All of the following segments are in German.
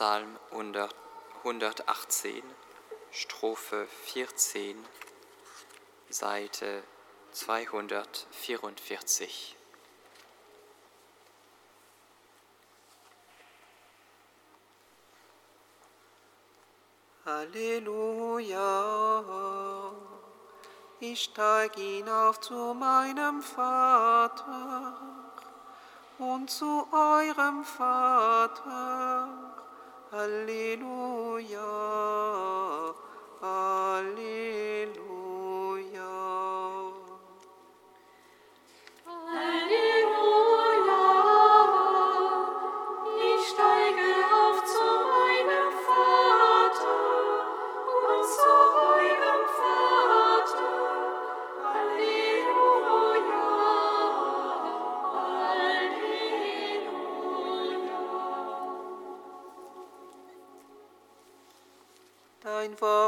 Psalm 100, 118, Strophe 14, Seite 244. Halleluja, ich steig hinauf zu meinem Vater und zu eurem Vater Hallelujah, Aleluya.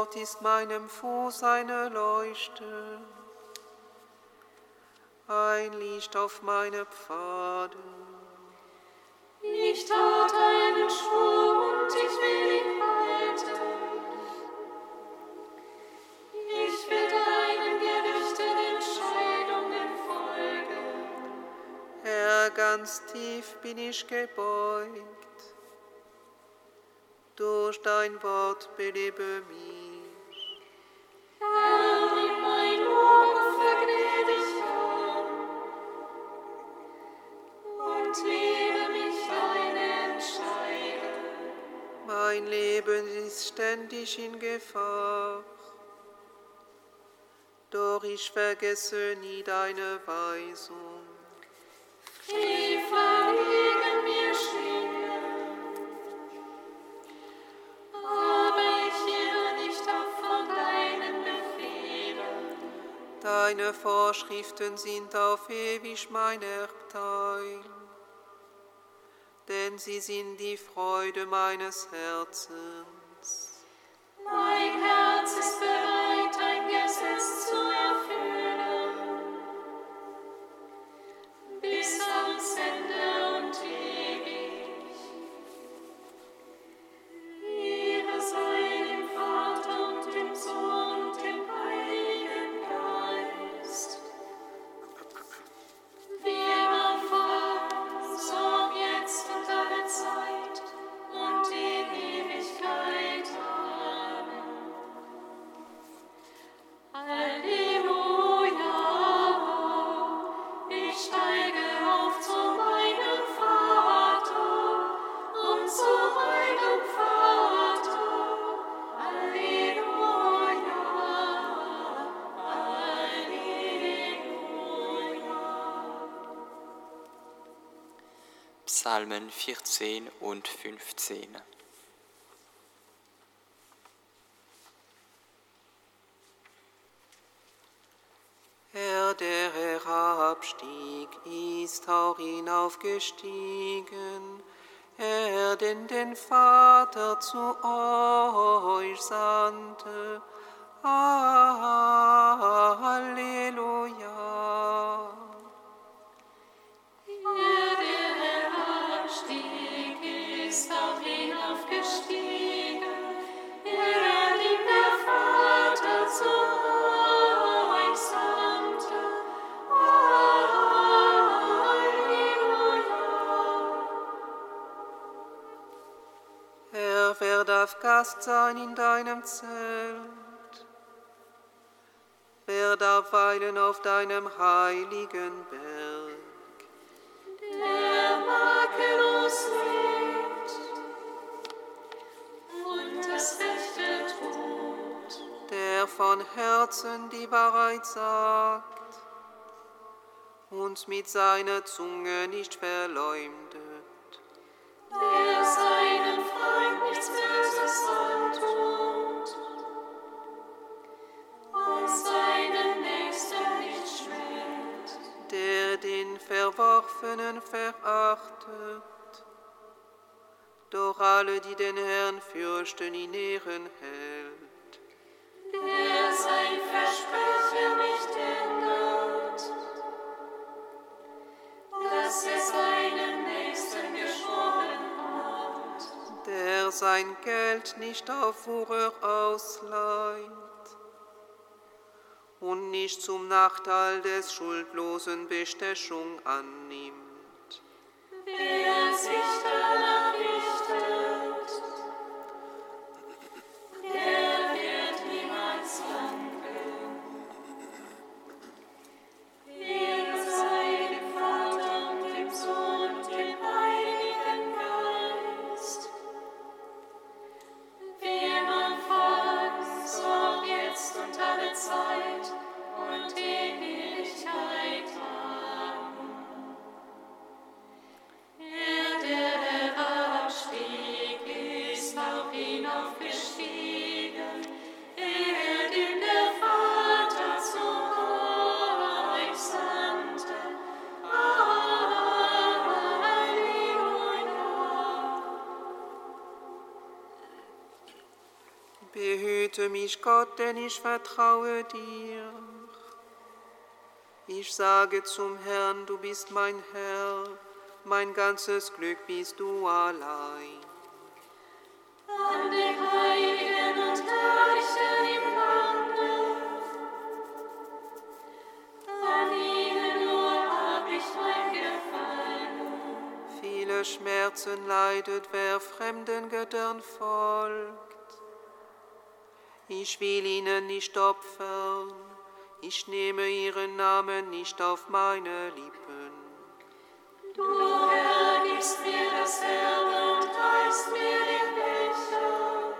Wort ist meinem Fuß eine Leuchte, ein Licht auf meine Pfade. Ich tat einen Schwur und ich will ihn halten. Ich will deinen gerechten Entscheidungen folgen. Herr, ganz tief bin ich gebeugt. Durch dein Wort belebe mich. Ständig in Gefahr. Doch ich vergesse nie deine Weisung. Die verliegen mir Schwingen. Aber ich irre nicht ab von deinen Befehlen. Deine Vorschriften sind auf ewig mein Erbteil, denn sie sind die Freude meines Herzens. Mein Herz 14 und 15. Herr, der herabstieg, ist auch hinaufgestiegen. Er, denn den Vater zu euch sandte. Halleluja. Er, Gast sein in deinem Zelt? Wer darf weilen auf deinem heiligen Berg? Der von Herzen die Wahrheit sagt und mit seiner Zunge nicht verleumdet. der seinem Freund nichts Böses antut und seinen Nächsten nicht schmäht, der den Verworfenen verachtet, doch alle, die den Herrn fürchten, in Ehren hält. Sein Geld nicht auf Wucher ausleiht. Und nicht zum Nachteil des Schuldlosen Bestechung annimmt. Wer sich danach mich, Gott, denn ich vertraue dir. Ich sage zum Herrn, du bist mein Herr, mein ganzes Glück bist du allein. An dem Heiligen und Herrlichen im Lande, an ihnen nur hab ich mein Gefallen. Viele Schmerzen leidet, wer fremden Göttern folgt. Ich will ihnen nicht opfern, ich nehme ihren Namen nicht auf meine Lippen. Du, Herr, gibst mir das Erbe und reichst mir den Becher.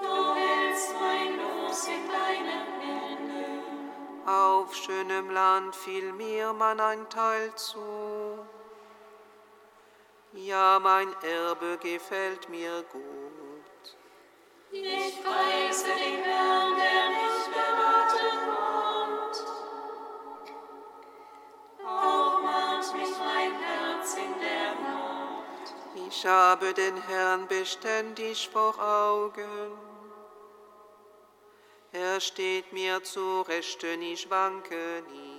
Du hältst mein Los in deinen Händen. Auf schönem Land fiel mir man ein Teil zu. Ja, mein Erbe gefällt mir gut. Ich preise den Herrn, der mich beraten hat. Auch mahnt mich mein Herz in der Nacht. Ich habe den Herrn beständig vor Augen. Er steht mir zu Rechten, ich wanke nicht.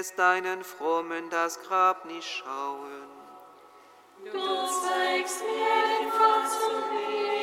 Lässt deinen Frommen das Grab nicht schauen. Du zeigst mir den Pfad zum Leben.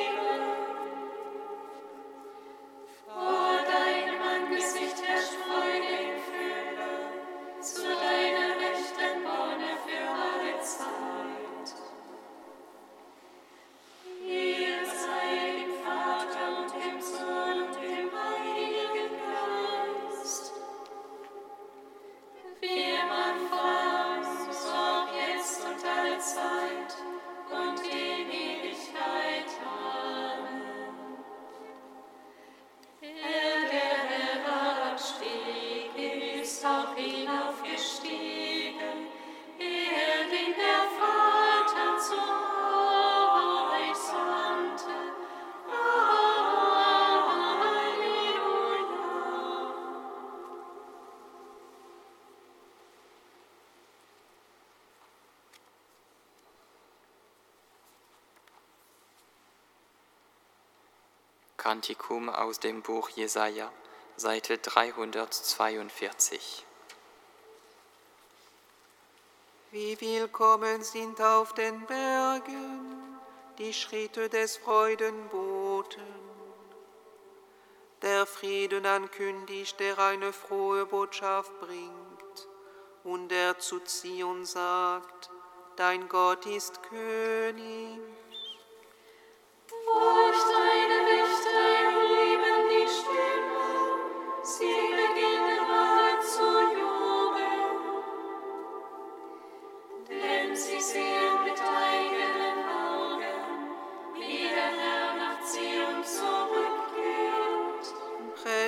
Kantikum aus dem Buch Jesaja, Seite 342. Wie willkommen sind auf den Bergen die Schritte des Freudenboten. Der Frieden ankündigt, der eine frohe Botschaft bringt, und der zu Zion sagt, dein Gott ist König.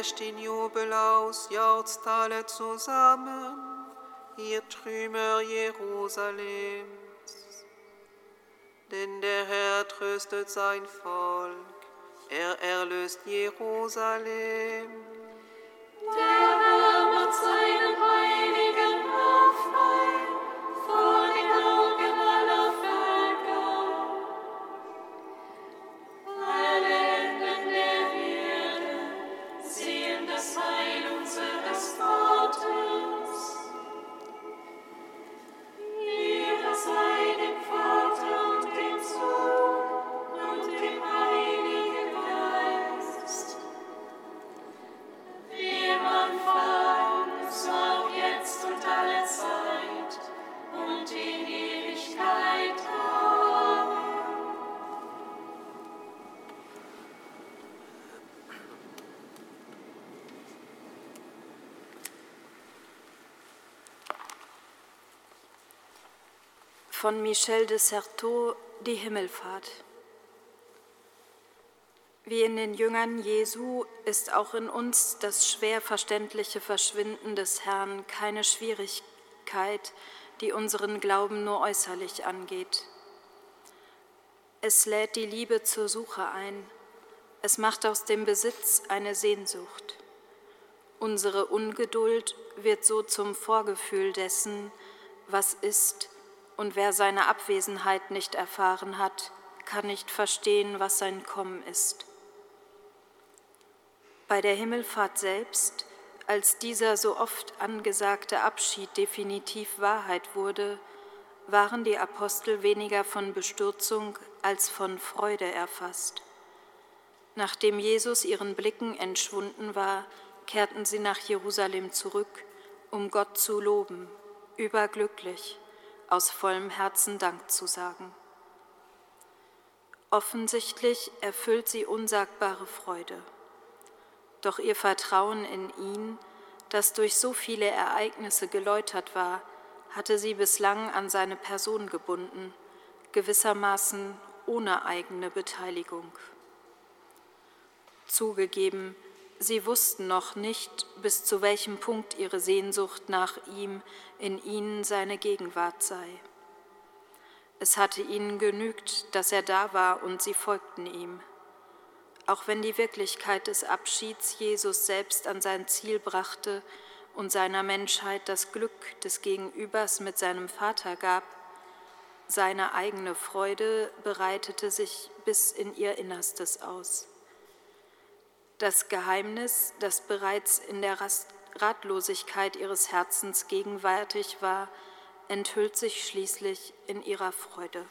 Brecht in Jubel aus, jauchzt alle zusammen, ihr Trümmer Jerusalems. Denn der Herr tröstet sein Volk, er erlöst Jerusalem. Der Von Michel de Certeau Die Himmelfahrt. Wie in den Jüngern Jesu ist auch in uns das schwer verständliche Verschwinden des Herrn keine Schwierigkeit, die unseren Glauben nur äußerlich angeht. Es lädt die Liebe zur Suche ein. Es macht aus dem Besitz eine Sehnsucht. Unsere Ungeduld wird so zum Vorgefühl dessen, was ist, und wer seine Abwesenheit nicht erfahren hat, kann nicht verstehen, was sein Kommen ist. Bei der Himmelfahrt selbst, als dieser so oft angesagte Abschied definitiv Wahrheit wurde, waren die Apostel weniger von Bestürzung als von Freude erfasst. Nachdem Jesus ihren Blicken entschwunden war, kehrten sie nach Jerusalem zurück, um Gott zu loben, überglücklich, aus vollem Herzen Dank zu sagen. Offensichtlich erfüllt sie unsagbare Freude. Doch ihr Vertrauen in ihn, das durch so viele Ereignisse geläutert war, hatte sie bislang an seine Person gebunden, gewissermaßen ohne eigene Beteiligung. Zugegeben, Sie wussten noch nicht, bis zu welchem Punkt ihre Sehnsucht nach ihm in ihnen seine Gegenwart sei. Es hatte ihnen genügt, dass er da war und sie folgten ihm. Auch wenn die Wirklichkeit des Abschieds Jesus selbst an sein Ziel brachte und seiner Menschheit das Glück des Gegenübers mit seinem Vater gab, seine eigene Freude bereitete sich bis in ihr Innerstes aus. Das Geheimnis, das bereits in der Ratlosigkeit ihres Herzens gegenwärtig war, enthüllt sich schließlich in ihrer Freude.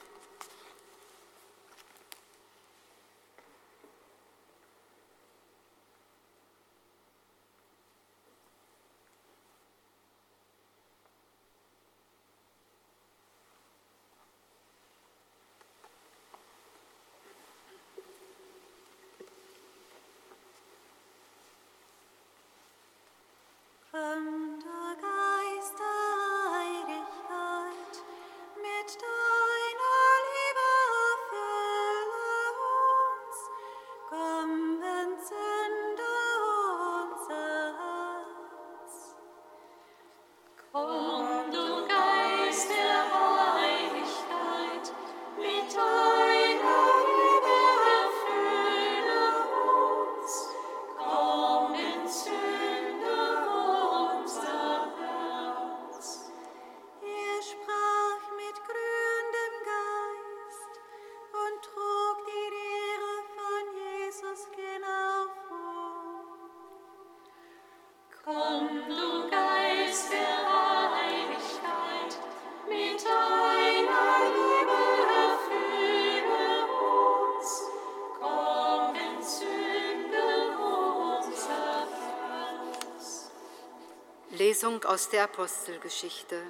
Lesung aus der Apostelgeschichte.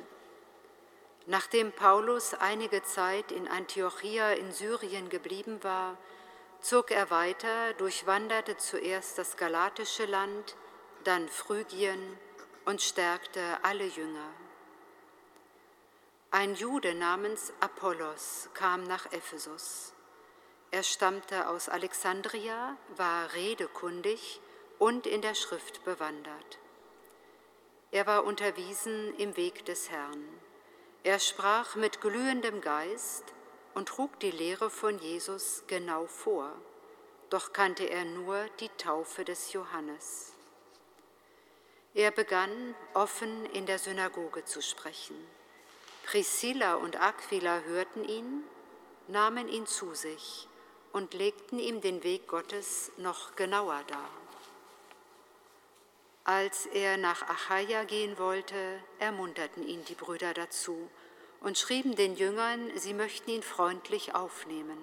Nachdem Paulus einige Zeit in Antiochia in Syrien geblieben war, zog er weiter, durchwanderte zuerst das galatische Land, dann Phrygien und stärkte alle Jünger. Ein Jude namens Apollos kam nach Ephesus. Er stammte aus Alexandria, war redekundig und in der Schrift bewandert. Er war unterwiesen im Weg des Herrn. Er sprach mit glühendem Geist und trug die Lehre von Jesus genau vor, doch kannte er nur die Taufe des Johannes. Er begann offen in der Synagoge zu sprechen. Priscilla und Aquila hörten ihn, nahmen ihn zu sich und legten ihm den Weg Gottes noch genauer dar. Als er nach Achaia gehen wollte, ermunterten ihn die Brüder dazu und schrieben den Jüngern, sie möchten ihn freundlich aufnehmen.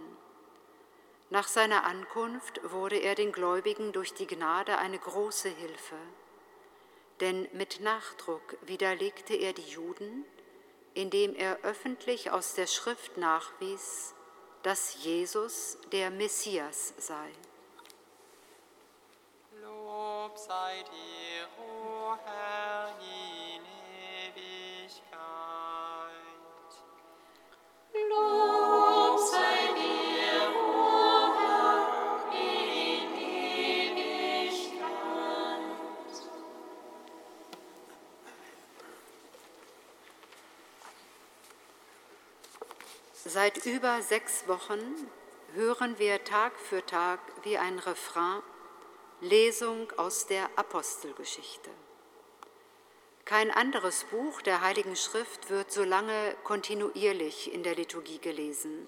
Nach seiner Ankunft wurde er den Gläubigen durch die Gnade eine große Hilfe, denn mit Nachdruck widerlegte er die Juden, indem er öffentlich aus der Schrift nachwies, dass Jesus der Messias sei. Lob sei dir, o Herr, in Ewigkeit. Lob sei dir, o Herr, in Ewigkeit. Seit über sechs Wochen hören wir Tag für Tag wie ein Refrain Lesung aus der Apostelgeschichte. Kein anderes Buch der Heiligen Schrift wird so lange kontinuierlich in der Liturgie gelesen.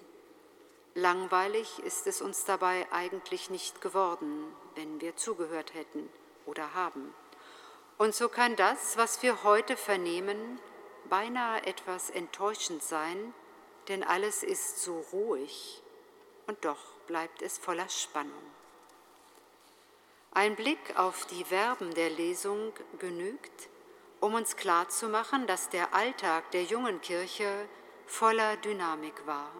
Langweilig ist es uns dabei eigentlich nicht geworden, wenn wir zugehört hätten oder haben. Und so kann das, was wir heute vernehmen, beinahe etwas enttäuschend sein, denn alles ist so ruhig und doch bleibt es voller Spannung. Ein Blick auf die Verben der Lesung genügt, um uns klarzumachen, dass der Alltag der jungen Kirche voller Dynamik war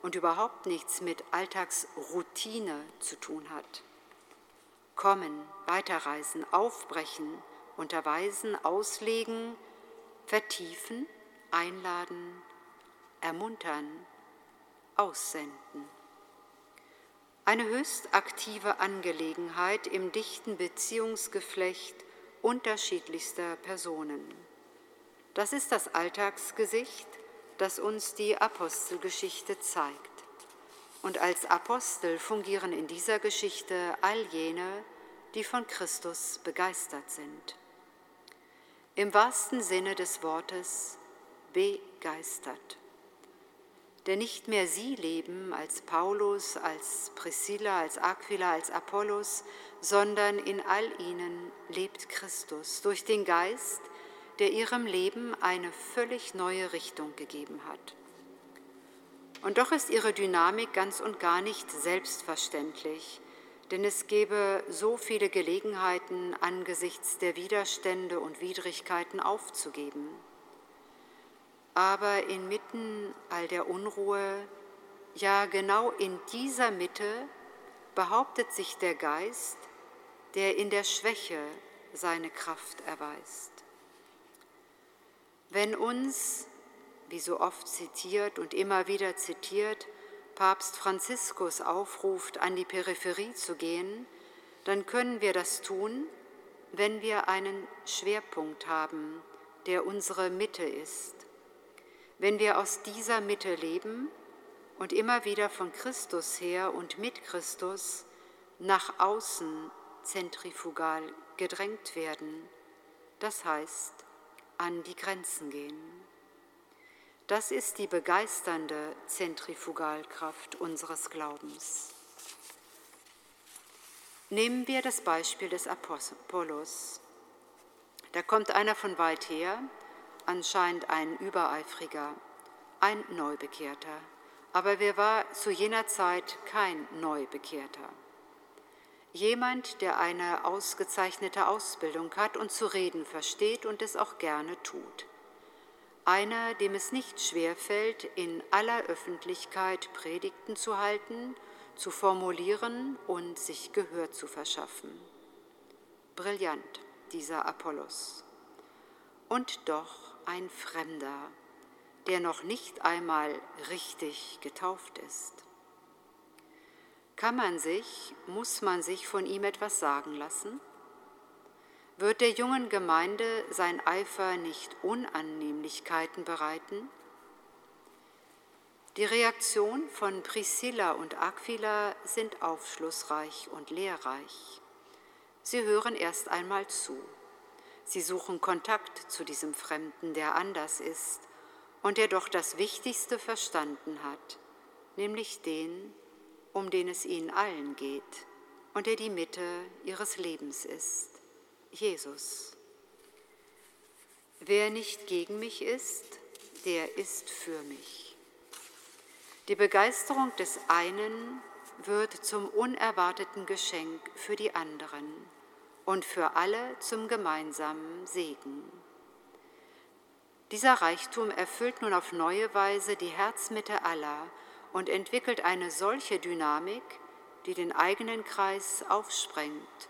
und überhaupt nichts mit Alltagsroutine zu tun hat. Kommen, weiterreisen, aufbrechen, unterweisen, auslegen, vertiefen, einladen, ermuntern, aussenden. Eine höchst aktive Angelegenheit im dichten Beziehungsgeflecht unterschiedlichster Personen. Das ist das Alltagsgesicht, das uns die Apostelgeschichte zeigt. Und als Apostel fungieren in dieser Geschichte all jene, die von Christus begeistert sind. Im wahrsten Sinne des Wortes begeistert. Denn nicht mehr sie leben als Paulus, als Priscilla, als Aquila, als Apollos, sondern in all ihnen lebt Christus durch den Geist, der ihrem Leben eine völlig neue Richtung gegeben hat. Und doch ist ihre Dynamik ganz und gar nicht selbstverständlich, denn es gäbe so viele Gelegenheiten angesichts der Widerstände und Widrigkeiten aufzugeben. Aber inmitten all der Unruhe, ja genau in dieser Mitte, behauptet sich der Geist, der in der Schwäche seine Kraft erweist. Wenn uns, wie so oft zitiert und immer wieder zitiert, Papst Franziskus aufruft, an die Peripherie zu gehen, dann können wir das tun, wenn wir einen Schwerpunkt haben, der unsere Mitte ist wenn wir aus dieser Mitte leben und immer wieder von Christus her und mit Christus nach außen zentrifugal gedrängt werden, das heißt an die Grenzen gehen. Das ist die begeisternde Zentrifugalkraft unseres Glaubens. Nehmen wir das Beispiel des Apollos. Da kommt einer von weit her, anscheinend ein Übereifriger, ein Neubekehrter. Aber wer war zu jener Zeit kein Neubekehrter? Jemand, der eine ausgezeichnete Ausbildung hat und zu reden versteht und es auch gerne tut. Einer, dem es nicht schwerfällt, in aller Öffentlichkeit Predigten zu halten, zu formulieren und sich Gehör zu verschaffen. Brillant, dieser Apollos. Und doch ein Fremder, der noch nicht einmal richtig getauft ist. Kann man sich, muss man sich von ihm etwas sagen lassen? Wird der jungen Gemeinde sein Eifer nicht Unannehmlichkeiten bereiten? Die Reaktion von Priscilla und Aquila sind aufschlussreich und lehrreich. Sie hören erst einmal zu. Sie suchen Kontakt zu diesem Fremden, der anders ist und der doch das Wichtigste verstanden hat, nämlich den, um den es ihnen allen geht und der die Mitte ihres Lebens ist, Jesus. Wer nicht gegen mich ist, der ist für mich. Die Begeisterung des einen wird zum unerwarteten Geschenk für die anderen und für alle zum gemeinsamen Segen. Dieser Reichtum erfüllt nun auf neue Weise die Herzmitte aller und entwickelt eine solche Dynamik, die den eigenen Kreis aufsprengt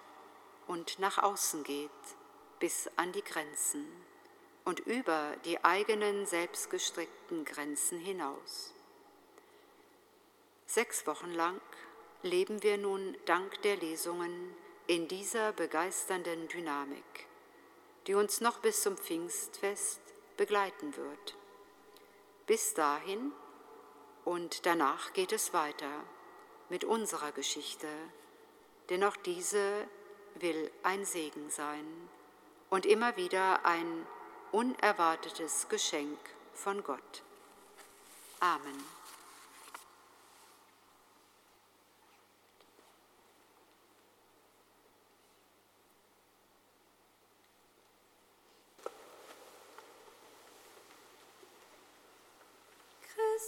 und nach außen geht, bis an die Grenzen und über die eigenen selbstgestrickten Grenzen hinaus. Sechs Wochen lang leben wir nun dank der Lesungen in dieser begeisternden Dynamik, die uns noch bis zum Pfingstfest begleiten wird. Bis dahin Und danach geht es weiter mit unserer Geschichte, denn auch diese will ein Segen sein und immer wieder ein unerwartetes Geschenk von Gott. Amen. Christus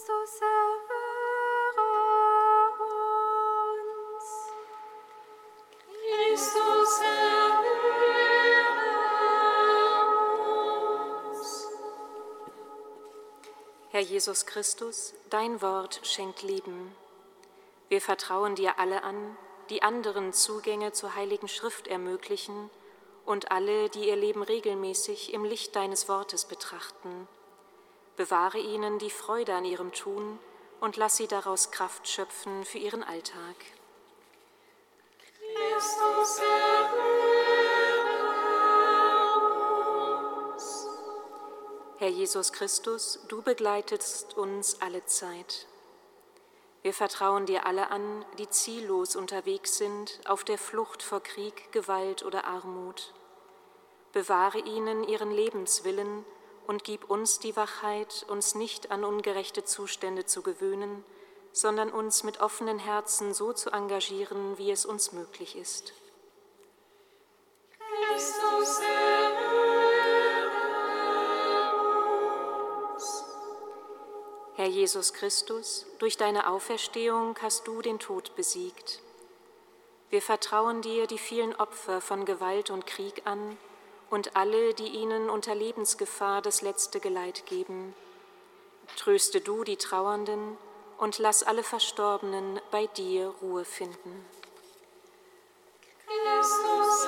erhöre uns. Christus erhöre uns. Herr Jesus Christus, dein Wort schenkt Leben. Wir vertrauen dir alle an, die anderen Zugänge zur Heiligen Schrift ermöglichen und alle, die ihr Leben regelmäßig im Licht deines Wortes betrachten. Bewahre ihnen die Freude an ihrem Tun und lass sie daraus Kraft schöpfen für ihren Alltag. Christus erhöre uns. Herr Jesus Christus, du begleitetst uns alle Zeit. Wir vertrauen dir alle an, die ziellos unterwegs sind, auf der Flucht vor Krieg, Gewalt oder Armut. Bewahre ihnen ihren Lebenswillen und gib uns die Wachheit, uns nicht an ungerechte Zustände zu gewöhnen, sondern uns mit offenen Herzen so zu engagieren, wie es uns möglich ist. Christus erhöre uns. Herr Jesus Christus, durch deine Auferstehung hast du den Tod besiegt. Wir vertrauen dir die vielen Opfer von Gewalt und Krieg an und alle, die ihnen unter Lebensgefahr das letzte Geleit geben. Tröste du die Trauernden und lass alle Verstorbenen bei dir Ruhe finden. Christus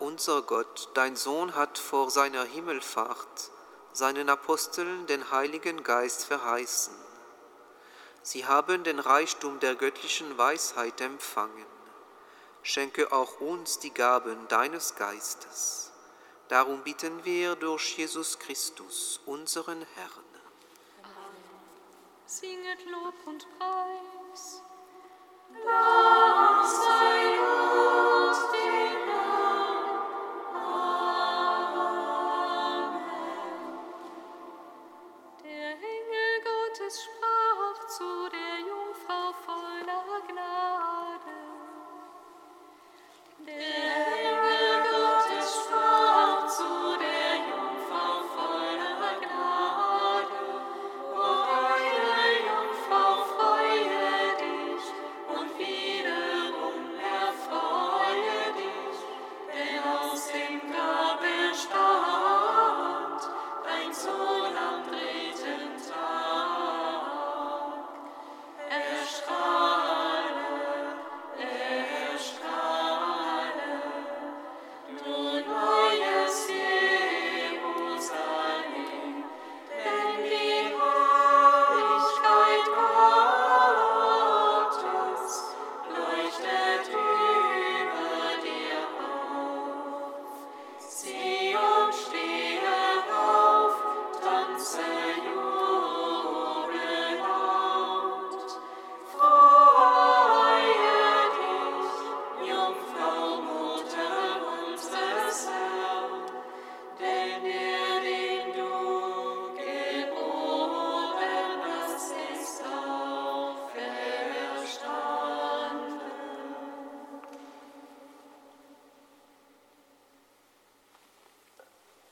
Unser Gott, dein Sohn hat vor seiner Himmelfahrt seinen Aposteln den Heiligen Geist verheißen. Sie haben den Reichtum der göttlichen Weisheit empfangen. Schenke auch uns die Gaben deines Geistes. Darum bitten wir durch Jesus Christus, unseren Herrn. Singet Lob und Preis. Dank sei Gott,